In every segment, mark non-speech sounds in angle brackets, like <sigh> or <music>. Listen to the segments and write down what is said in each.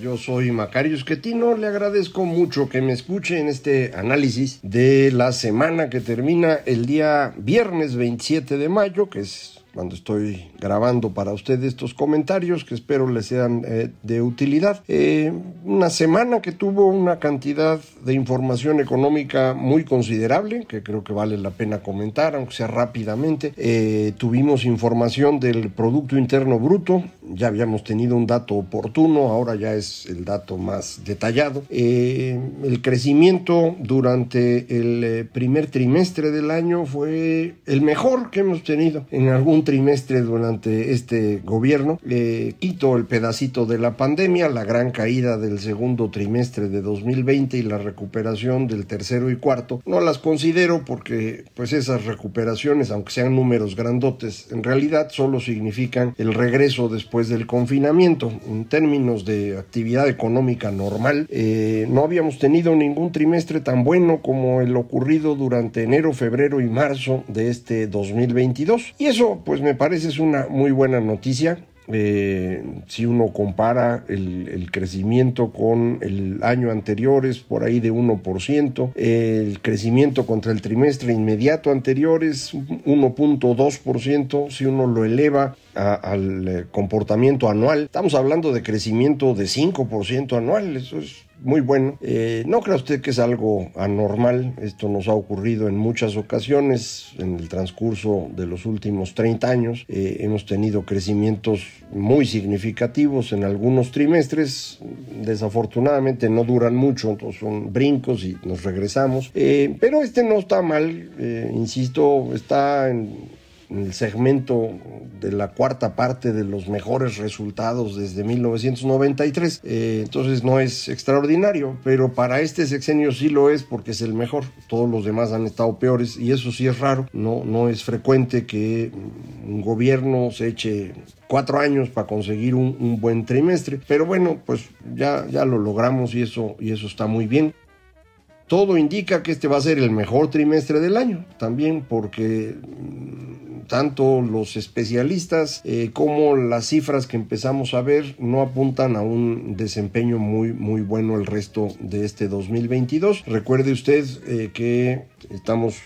Yo soy Macario Esquetino, le agradezco mucho que me escuche en este análisis de la semana que termina el día viernes 27 de mayo, que es cuando estoy grabando para ustedes estos comentarios que espero les sean eh, de utilidad. Eh, una semana que tuvo una cantidad de información económica muy considerable, que creo que vale la pena comentar, aunque sea rápidamente. Eh, tuvimos información del Producto Interno Bruto, ya habíamos tenido un dato oportuno, ahora ya es el dato más detallado. el crecimiento durante el primer trimestre del año fue el mejor que hemos tenido en algún trimestre durante este gobierno. Eh, quito el pedacito de la pandemia, la gran caída del segundo trimestre de 2020 y la recuperación del tercero y cuarto. No las considero porque pues esas recuperaciones, aunque sean números grandotes, en realidad solo significan el regreso después del confinamiento. En términos de actividad económica normal, eh, no habíamos tenido ningún trimestre tan bueno como el ocurrido durante enero, febrero y marzo de este 2022. Y eso pues pues me parece es una muy buena noticia. Eh, si uno compara el, crecimiento con el año anterior es por ahí de 1%, el crecimiento contra el trimestre inmediato anterior es 1.2%, si uno lo eleva al eh, comportamiento anual, estamos hablando de crecimiento de 5% anual, eso es muy bueno. Eh, no crea usted que es algo anormal, esto nos ha ocurrido en muchas ocasiones en el transcurso de los últimos 30 años. Eh, hemos tenido crecimientos muy significativos en algunos trimestres, desafortunadamente no duran mucho, son brincos y nos regresamos. Eh, pero este no está mal, insisto, está en el segmento de la cuarta parte de los mejores resultados desde 1993. Eh, entonces no es extraordinario, pero para este sexenio sí lo es porque es el mejor. Todos los demás han estado peores y eso sí es raro. No, no es frecuente que un gobierno se eche cuatro años para conseguir un, un, buen trimestre. Pero bueno, pues ya, ya lo logramos y eso, y eso está muy bien. Todo indica que este va a ser el mejor trimestre del año, también porque tanto los especialistas eh, como las cifras que empezamos a ver no apuntan a un desempeño muy, muy bueno el resto de este 2022. Recuerde usted eh, que estamos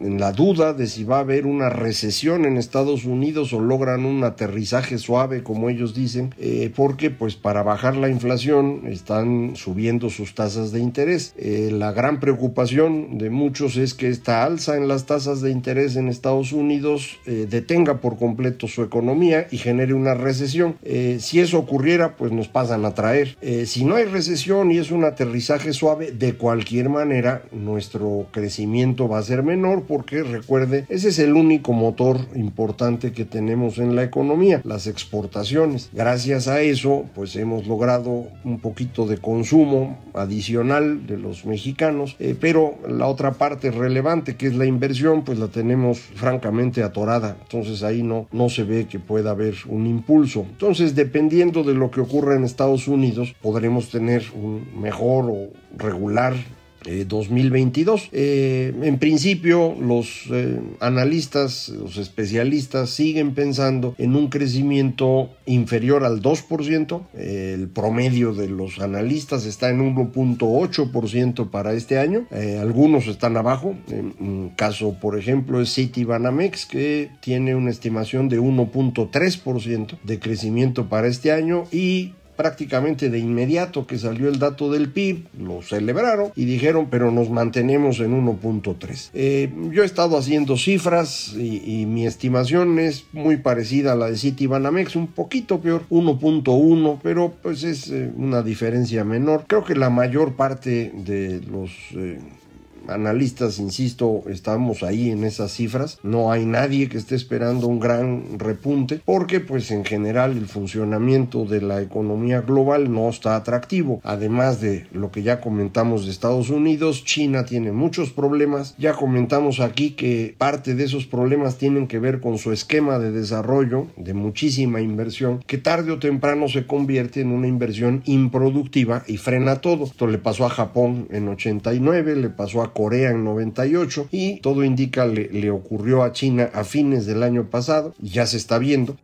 en la duda de si va a haber una recesión en Estados Unidos o logran un aterrizaje suave, como ellos dicen, eh, porque pues para bajar la inflación están subiendo sus tasas de interés. la gran preocupación de muchos es que esta alza en las tasas de interés en Estados Unidos eh, detenga por completo su economía y genere una recesión. Eh, si eso ocurriera, pues nos pasan a traer. Eh, si no hay recesión y es un aterrizaje suave, de cualquier manera nuestro crecimiento va a ser menor porque recuerde, ese es el único motor importante que tenemos en la economía, las exportaciones. Gracias a eso, pues hemos logrado un poquito de consumo adicional de los mexicanos, pero la otra parte relevante que es la inversión, pues la tenemos francamente atorada entonces ahí no, no se ve que pueda haber un impulso. Entonces, dependiendo de lo que ocurra en Estados Unidos, podremos tener un mejor o regular 2022. Eh, eh, en principio, los eh, analistas, los especialistas siguen pensando en un crecimiento inferior al 2%. el promedio de los analistas está en 1.8% para este año. algunos están abajo. Un caso, por ejemplo, es Citibanamex, que tiene una estimación de 1.3% de crecimiento para este año y prácticamente de inmediato que salió el dato del PIB, lo celebraron y dijeron, pero nos mantenemos en 1.3. Eh, yo he estado haciendo cifras y, mi estimación es muy parecida a la de Citibanamex, un poquito peor, 1.1, pero pues es eh, una diferencia menor. Creo que la mayor parte de los eh, analistas, insisto, estamos ahí en esas cifras. No hay nadie que esté esperando un gran repunte porque pues en general el funcionamiento de la economía global no está atractivo. Además de lo que ya comentamos de Estados Unidos, China tiene muchos problemas. Ya comentamos aquí que parte de esos problemas tienen que ver con su esquema de desarrollo de muchísima inversión que tarde o temprano se convierte en una inversión improductiva y frena todo. Esto le pasó a Japón en 89, le pasó a Corea en 98 y todo indica le, le ocurrió a China a fines del año pasado y ya se está viendo.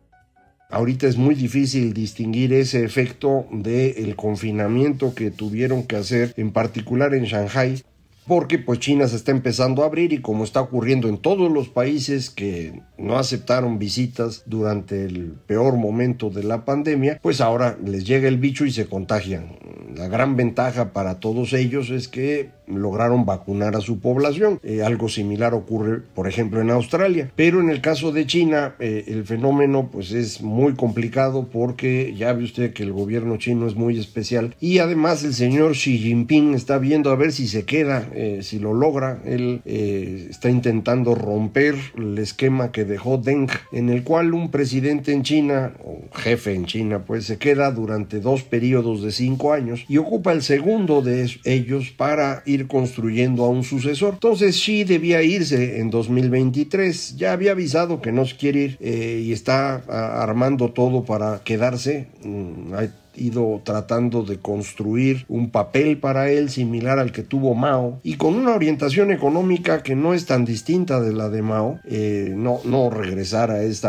Ahorita es muy difícil distinguir ese efecto del confinamiento que tuvieron que hacer, en particular en Shanghai, porque pues China se está empezando a abrir y como está ocurriendo en todos los países que no aceptaron visitas durante el peor momento de la pandemia, pues ahora les llega el bicho y se contagian. La gran ventaja para todos ellos es que lograron vacunar a su población. Eh, algo similar ocurre, por ejemplo, en Australia. Pero en el caso de China, eh, el fenómeno pues es muy complicado porque ya ve usted que el gobierno chino es muy especial y además el señor Xi Jinping está viendo a ver si se queda, eh, si lo logra. Él está intentando romper el esquema que dejó Deng, en el cual un presidente en China, o jefe en China, pues se queda durante dos periodos de cinco años y ocupa el segundo de ellos para ir construyendo a un sucesor. Entonces Xi debía irse en 2023. Ya había avisado que no se quiere ir eh, y está armando todo para quedarse. Mm, ha ido tratando de construir un papel para él similar al que tuvo Mao y con una orientación económica que no es tan distinta de la de Mao, eh, no, no regresar a este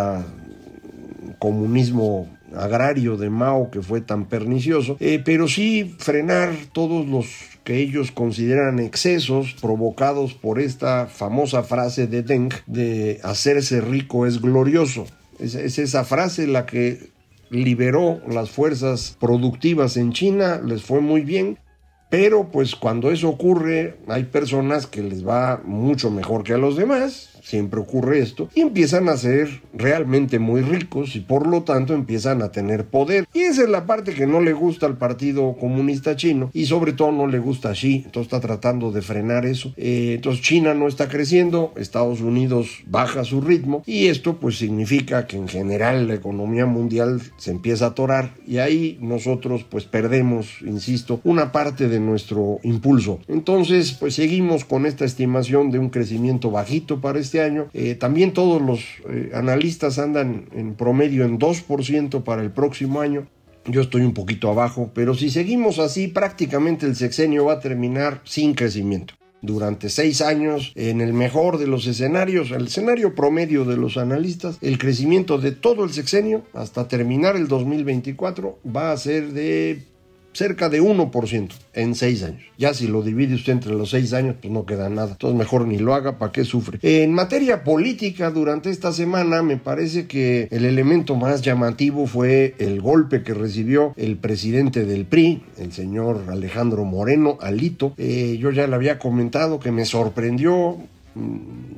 comunismo agrario de Mao que fue tan pernicioso, eh, pero sí frenar todos los que ellos consideran excesos provocados por esta famosa frase de Deng de hacerse rico es glorioso. Es, es esa frase la que liberó las fuerzas productivas en China, les fue muy bien, pero pues cuando eso ocurre hay personas que les va mucho mejor que a los demás siempre ocurre esto, y empiezan a ser realmente muy ricos y por lo tanto empiezan a tener poder. Y esa es la parte que no le gusta al Partido Comunista Chino y sobre todo no le gusta a Xi, entonces está tratando de frenar eso. Eh, entonces China no está creciendo, Estados Unidos baja su ritmo y esto pues significa que en general la economía mundial se empieza a atorar y ahí nosotros pues perdemos, insisto, una parte de nuestro impulso. Entonces pues seguimos con esta estimación de un crecimiento bajito para este este año. Eh, también todos los eh, analistas andan en promedio en 2% para el próximo año. Yo estoy un poquito abajo, pero si seguimos así, prácticamente el sexenio va a terminar sin crecimiento durante seis años, en el mejor de los escenarios, el escenario promedio de los analistas, el crecimiento de todo el sexenio hasta terminar el 2024 va a ser de cerca de 1% en 6 años. Ya si lo divide usted entre los 6 años, pues no queda nada. Entonces mejor ni lo haga, ¿para qué sufre? En materia política, durante esta semana me parece que el elemento más llamativo fue el golpe que recibió el presidente del PRI, el señor Alejandro Moreno, Alito. Eh, yo ya le había comentado que me sorprendió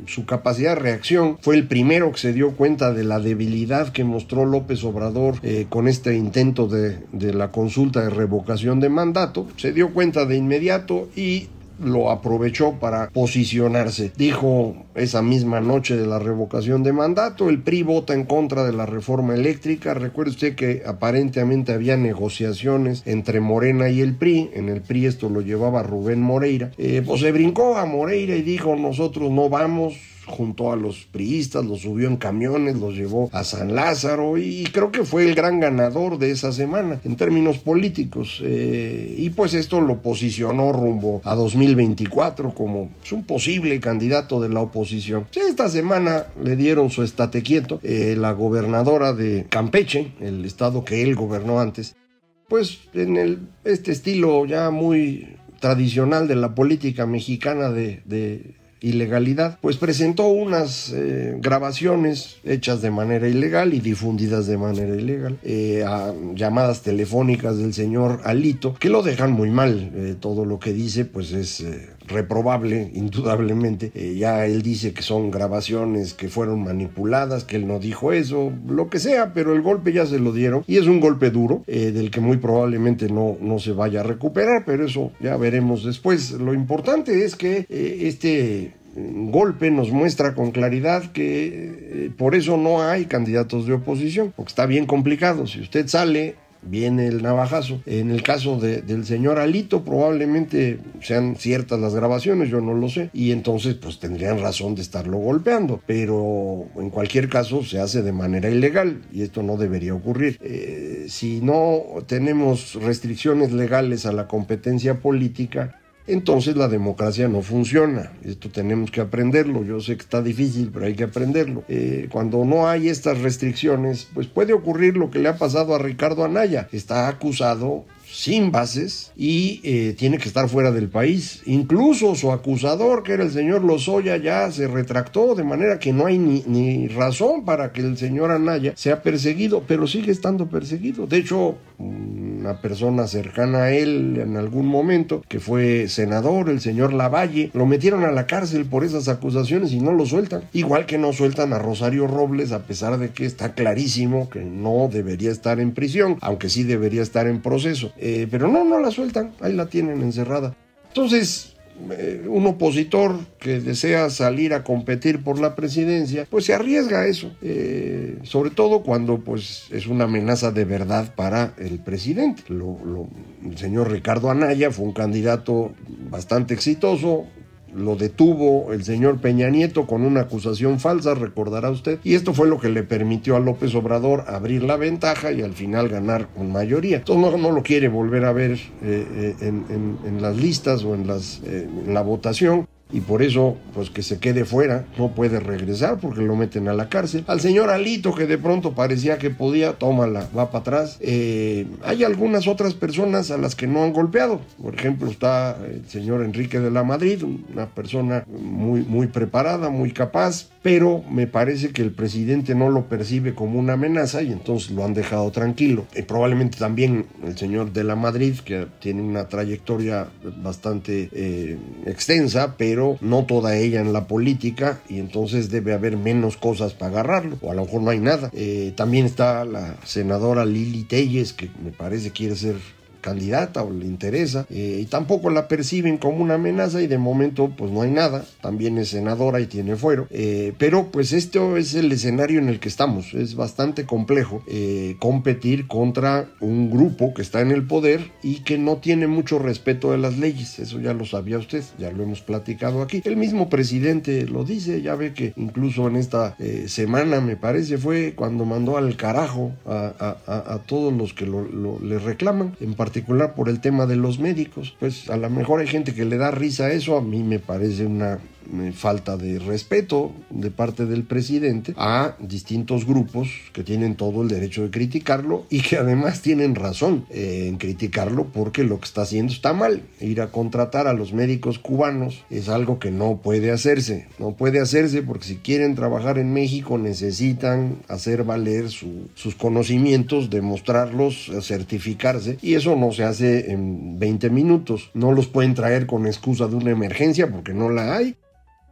su capacidad de reacción. Fue el primero que se dio cuenta de la debilidad que mostró López Obrador eh, con este intento de la consulta de revocación de mandato. Se dio cuenta de inmediato y lo aprovechó para posicionarse. Dijo esa misma noche de la revocación de mandato, el PRI vota en contra de la reforma eléctrica. Recuerde usted que aparentemente había negociaciones entre Morena y el PRI. En el PRI esto lo llevaba Rubén Moreira. Eh, pues se brincó a Moreira y dijo nosotros no vamos junto a los priistas, los subió en camiones, los llevó a San Lázaro y creo que fue el gran ganador de esa semana en términos políticos. Eh, y pues esto lo posicionó rumbo a 2024 como pues, un posible candidato de la oposición. Esta semana le dieron su estate quieto, eh, la gobernadora de Campeche, el estado que él gobernó antes, pues en este estilo ya muy tradicional de la política mexicana de ilegalidad, pues presentó unas eh, grabaciones hechas de manera ilegal y difundidas de manera ilegal, eh, a llamadas telefónicas del señor Alito, que lo dejan muy mal. Eh, todo lo que dice, pues es reprobable, indudablemente. ya él dice que son grabaciones que fueron manipuladas, que él no dijo eso, lo que sea, pero el golpe ya se lo dieron y es un golpe duro, del que muy probablemente no, no se vaya a recuperar, pero eso ya veremos después. Lo importante es que este golpe nos muestra con claridad que eh, por eso no hay candidatos de oposición, porque está bien complicado. Si usted sale viene el navajazo. En el caso del señor Alito probablemente sean ciertas las grabaciones, yo no lo sé, y entonces pues tendrían razón de estarlo golpeando, pero en cualquier caso se hace de manera ilegal y esto no debería ocurrir. Eh, si no tenemos restricciones legales a la competencia política, entonces la democracia no funciona. Esto tenemos que aprenderlo. Yo sé que está difícil, pero hay que aprenderlo. Eh, cuando no hay estas restricciones, pues puede ocurrir lo que le ha pasado a Ricardo Anaya. Está acusado sin bases y eh, tiene que estar fuera del país. Incluso su acusador, que era el señor Lozoya, ya se retractó, de manera que no hay ni, ni razón para que el señor Anaya sea perseguido, pero sigue estando perseguido. De hecho, una persona cercana a él en algún momento, que fue senador, el señor Lavalle, lo metieron a la cárcel por esas acusaciones y no lo sueltan. Igual que no sueltan a Rosario Robles, a pesar de que está clarísimo que no debería estar en prisión, aunque sí debería estar en proceso. Eh, pero no, no la sueltan, ahí la tienen encerrada. Entonces, un opositor que desea salir a competir por la presidencia, pues se arriesga a eso, eh, sobre todo cuando pues es una amenaza de verdad para el presidente. el señor Ricardo Anaya fue un candidato bastante exitoso, lo detuvo el señor Peña Nieto con una acusación falsa, recordará usted, y esto fue lo que le permitió a López Obrador abrir la ventaja y al final ganar con mayoría. Entonces no, lo quiere volver a ver eh, eh, en, las listas o en, las, eh, en la votación y por eso, pues que se quede fuera, no puede regresar porque lo meten a la cárcel. Al señor Alito, que de pronto parecía que podía, tómala, va para atrás. Eh, hay algunas otras personas a las que no han golpeado. Por ejemplo, está el señor Enrique de la Madrid, una persona muy, muy preparada, muy capaz, pero me parece que el presidente no lo percibe como una amenaza y entonces lo han dejado tranquilo. Y probablemente también el señor de la Madrid, que tiene una trayectoria bastante eh, extensa, pero no toda ella en la política y entonces debe haber menos cosas para agarrarlo o a lo mejor no hay nada. Eh, también está la senadora Lili Telles que me parece quiere ser candidata o le interesa eh, y tampoco la perciben como una amenaza y de momento pues no hay nada. También es senadora y tiene fuero. Eh, pero pues esto es el escenario en el que estamos. Es bastante complejo eh, competir contra un grupo que está en el poder y que no tiene mucho respeto de las leyes. Eso ya lo sabía usted ya lo hemos platicado aquí. El mismo presidente lo dice ya ve que incluso en esta semana me parece fue cuando mandó al carajo a, todos los que le reclaman en particular por el tema de los médicos. Pues a lo mejor hay gente que le da risa a eso, a mí me parece una falta de respeto de parte del presidente a distintos grupos que tienen todo el derecho de criticarlo y que además tienen razón eh, en criticarlo porque lo que está haciendo está mal. Ir a contratar a los médicos cubanos es algo que no puede hacerse. No puede hacerse porque si quieren trabajar en México necesitan hacer valer sus conocimientos, demostrarlos, certificarse y eso no se hace en 20 minutos. No los pueden traer con excusa de una emergencia porque no la hay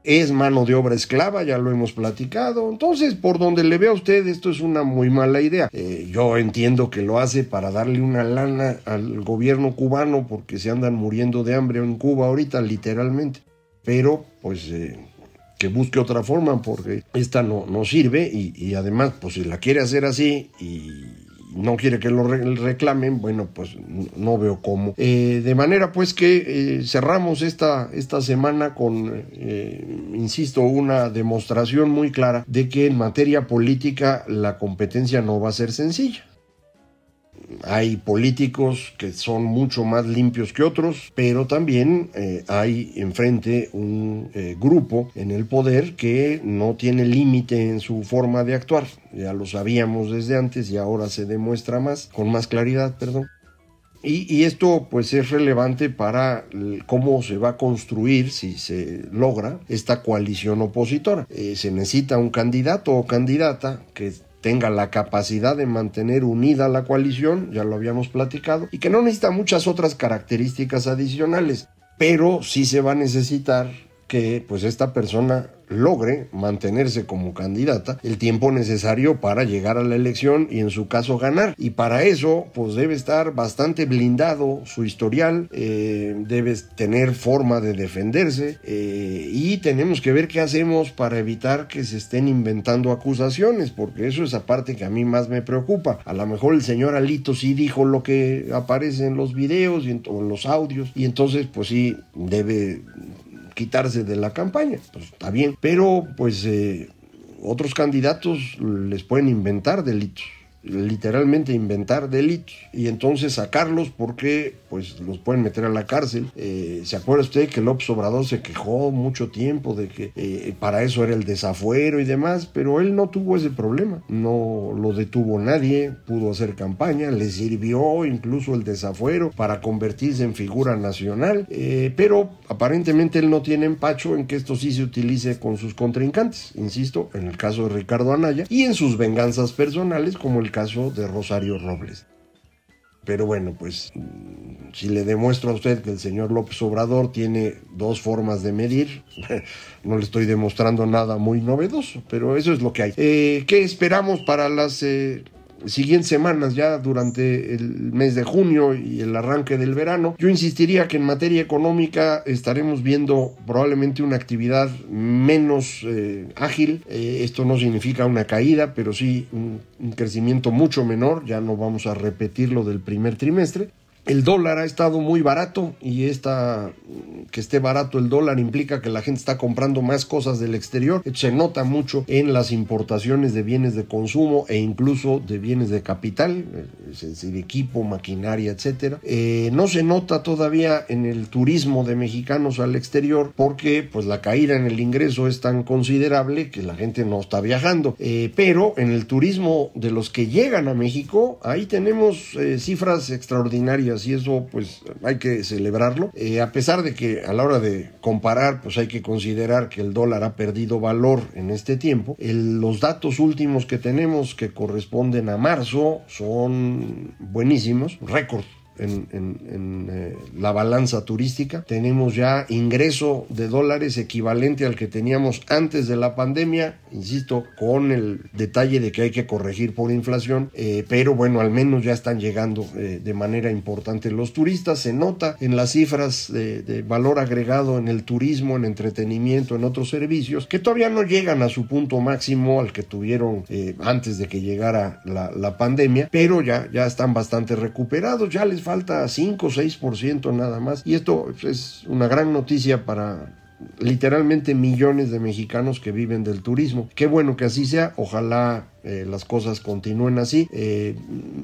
es mano de obra esclava, ya lo hemos platicado. Entonces, por donde le vea usted, esto es una muy mala idea. Eh, yo entiendo que lo hace para darle una lana al gobierno cubano porque se andan muriendo de hambre en Cuba ahorita, literalmente. Pero, pues... Eh, que busque otra forma porque esta no, no sirve y, y además pues si la quiere hacer así y no quiere que lo reclamen, bueno, pues no veo cómo. Eh, de manera pues que eh, cerramos esta, esta semana con, eh, insisto, una demostración muy clara de que en materia política la competencia no va a ser sencilla hay políticos que son mucho más limpios que otros, pero también eh, hay enfrente un eh, grupo en el poder que no tiene límite en su forma de actuar. Ya lo sabíamos desde antes y ahora se demuestra más, con más claridad, perdón. Y, esto pues es relevante para cómo se va a construir, si se logra, esta coalición opositora. Eh, se necesita un candidato o candidata que tenga la capacidad de mantener unida la coalición, ya lo habíamos platicado, y que no necesita muchas otras características adicionales, pero sí se va a necesitar que pues esta persona logre mantenerse como candidata el tiempo necesario para llegar a la elección y en su caso ganar. Y para eso pues debe estar bastante blindado su historial, eh, debe tener forma de defenderse eh, y tenemos que ver qué hacemos para evitar que se estén inventando acusaciones, porque eso es aparte que a mí más me preocupa. A lo mejor el señor Alito sí dijo lo que aparece en los videos y en, en los audios y entonces pues sí debe quitarse de la campaña. Pues está bien, pero pues eh, otros candidatos les pueden inventar delitos literalmente inventar delitos y entonces sacarlos porque pues los pueden meter a la cárcel. Eh, ¿Se acuerda usted que López Obrador se quejó mucho tiempo de que eh, para eso era el desafuero y demás? Pero él no tuvo ese problema, no lo detuvo nadie, pudo hacer campaña, le sirvió incluso el desafuero para convertirse en figura nacional, eh, pero aparentemente él no tiene empacho en que esto sí se utilice con sus contrincantes, insisto, en el caso de Ricardo Anaya y en sus venganzas personales como el caso de Rosario Robles. Pero bueno, pues si le demuestro a usted que el señor López Obrador tiene dos formas de medir, <laughs> no le estoy demostrando nada muy novedoso, pero eso es lo que hay. Eh, ¿Qué esperamos para las eh, siguientes semanas, ya durante el mes de junio y el arranque del verano, yo insistiría que en materia económica estaremos viendo probablemente una actividad menos eh, ágil. Eh, esto no significa una caída, pero sí un, un crecimiento mucho menor. Ya no vamos a repetir lo del primer trimestre. El dólar ha estado muy barato y esta, que esté barato el dólar implica que la gente está comprando más cosas del exterior. Se nota mucho en las importaciones de bienes de consumo e incluso de bienes de capital, es decir, equipo, maquinaria, etcétera. Eh, no se nota todavía en el turismo de mexicanos al exterior porque pues la caída en el ingreso es tan considerable que la gente no está viajando. Eh, pero en el turismo de los que llegan a México, ahí tenemos eh, cifras extraordinarias y eso pues hay que celebrarlo. Eh, a pesar de que a la hora de comparar pues hay que considerar que el dólar ha perdido valor en este tiempo, los datos últimos que tenemos que corresponden a marzo son buenísimos, récord en, eh, la balanza turística. Tenemos ya ingreso de dólares equivalente al que teníamos antes de la pandemia, insisto, con el detalle de que hay que corregir por inflación, eh, pero bueno, al menos ya están llegando eh, de manera importante los turistas. Se nota en las cifras de, valor agregado en el turismo, en entretenimiento, en otros servicios, que todavía no llegan a su punto máximo al que tuvieron antes de que llegara la, la pandemia, pero ya, ya están bastante recuperados, ya les falta 5 o 6% nada más. Y esto es una gran noticia para literalmente millones de mexicanos que viven del turismo. Qué bueno que así sea, ojalá eh, las cosas continúen así. Eh,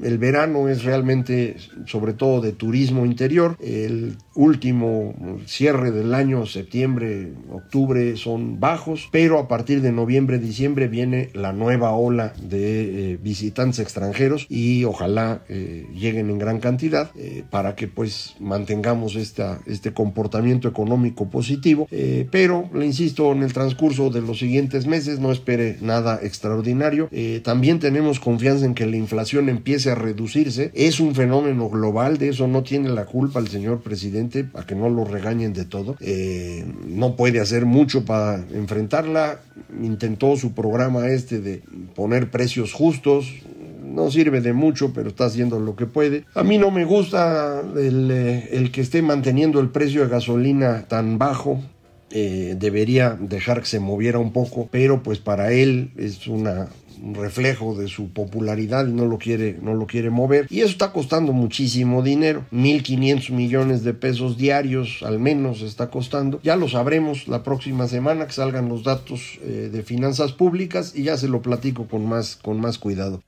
el verano es realmente, sobre todo de turismo interior. El último cierre del año, septiembre, octubre, son bajos, pero a partir de noviembre, diciembre viene la nueva ola de eh, visitantes extranjeros y ojalá lleguen en gran cantidad para que pues mantengamos esta, este comportamiento económico positivo. pero, le insisto, en el transcurso de los siguientes meses no espere nada extraordinario. También tenemos confianza en que la inflación empiece a reducirse. Es un fenómeno global, de eso no tiene la culpa el señor presidente, para que no lo regañen de todo. Eh, no puede hacer mucho para enfrentarla. Intentó su programa este de poner precios justos, no sirve de mucho, pero está haciendo lo que puede. A mí no me gusta el, eh, el, que esté manteniendo el precio de gasolina tan bajo. Debería dejar que se moviera un poco, pero pues para él es un reflejo de su popularidad no lo quiere, no lo quiere mover. Y eso está costando muchísimo dinero. 1.500 millones de pesos diarios al menos está costando. Ya lo sabremos la próxima semana que salgan los datos eh, de finanzas públicas y ya se lo platico con más, con más cuidado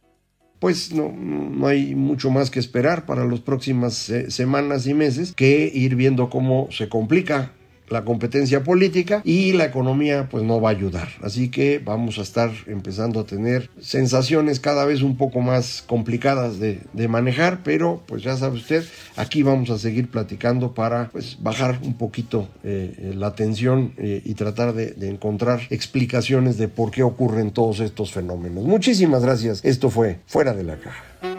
pues no, no, hay mucho más que esperar para las próximas eh, semanas y meses que ir viendo cómo se complica la competencia política y la economía pues no va a ayudar. Así que vamos a estar empezando a tener sensaciones cada vez un poco más complicadas de, manejar, pero pues ya sabe usted, aquí vamos a seguir platicando para pues bajar un poquito eh, la tensión eh, y tratar de, de encontrar explicaciones de por qué ocurren todos estos fenómenos. Muchísimas gracias. Esto fue Fuera de la Caja.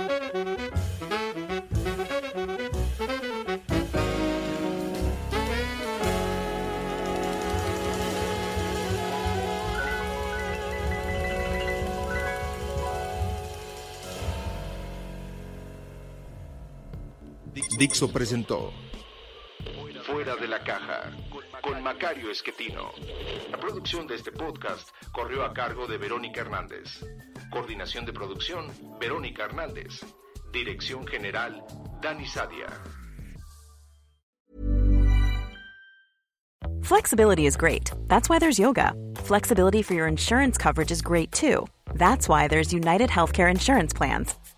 Dixo presentó Fuera de la caja con Macario Esquetino. La producción de este podcast corrió a cargo de Verónica Hernández. Coordinación de producción, Verónica Hernández. Dirección general, Dani Sadia. Flexibility is great. That's why there's yoga. Flexibility for your insurance coverage is great too. That's why there's United Healthcare Insurance Plans.